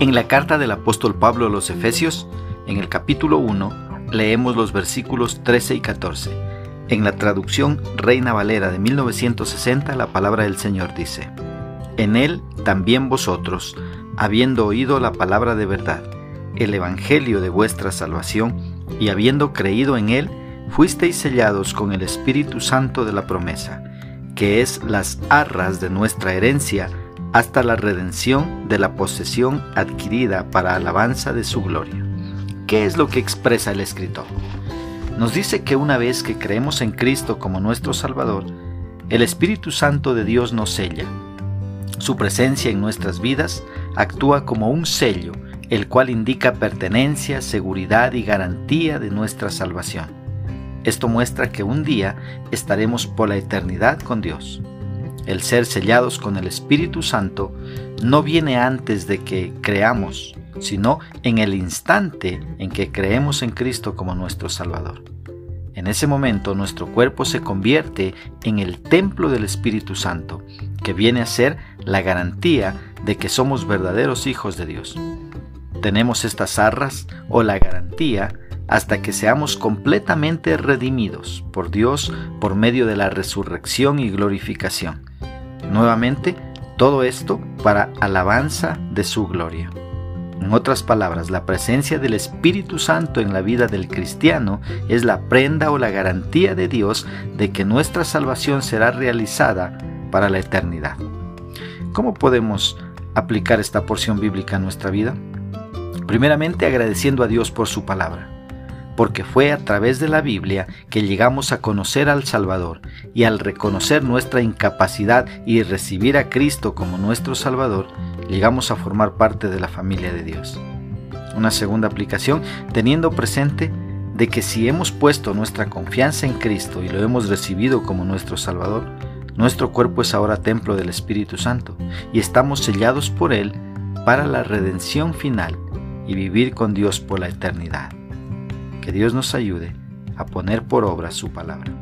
En la carta del apóstol Pablo a los Efesios, en el capítulo 1, leemos los versículos 13 y 14. En la traducción Reina Valera de 1960, la palabra del Señor dice, En él también vosotros, habiendo oído la palabra de verdad, el evangelio de vuestra salvación, y habiendo creído en él, fuisteis sellados con el Espíritu Santo de la promesa, que es las arras de nuestra herencia, hasta la redención de la posesión adquirida para alabanza de su gloria. ¿Qué es lo que expresa el escritor? Nos dice que una vez que creemos en Cristo como nuestro Salvador, el Espíritu Santo de Dios nos sella. Su presencia en nuestras vidas actúa como un sello, el cual indica pertenencia, seguridad y garantía de nuestra salvación. Esto muestra que un día estaremos por la eternidad con Dios. El ser sellados con el Espíritu Santo no viene antes de que creamos, sino en el instante en que creemos en Cristo como nuestro Salvador. En ese momento nuestro cuerpo se convierte en el templo del Espíritu Santo, que viene a ser la garantía de que somos verdaderos hijos de Dios. Tenemos estas arras o la garantía hasta que seamos completamente redimidos por Dios por medio de la resurrección y glorificación. Nuevamente, todo esto para alabanza de su gloria. En otras palabras, la presencia del Espíritu Santo en la vida del cristiano es la prenda o la garantía de Dios de que nuestra salvación será realizada para la eternidad. ¿Cómo podemos aplicar esta porción bíblica a nuestra vida? Primeramente agradeciendo a Dios por su palabra porque fue a través de la Biblia que llegamos a conocer al Salvador y al reconocer nuestra incapacidad y recibir a Cristo como nuestro Salvador, llegamos a formar parte de la familia de Dios. Una segunda aplicación, teniendo presente de que si hemos puesto nuestra confianza en Cristo y lo hemos recibido como nuestro Salvador, nuestro cuerpo es ahora templo del Espíritu Santo y estamos sellados por Él para la redención final y vivir con Dios por la eternidad. Que Dios nos ayude a poner por obra su palabra.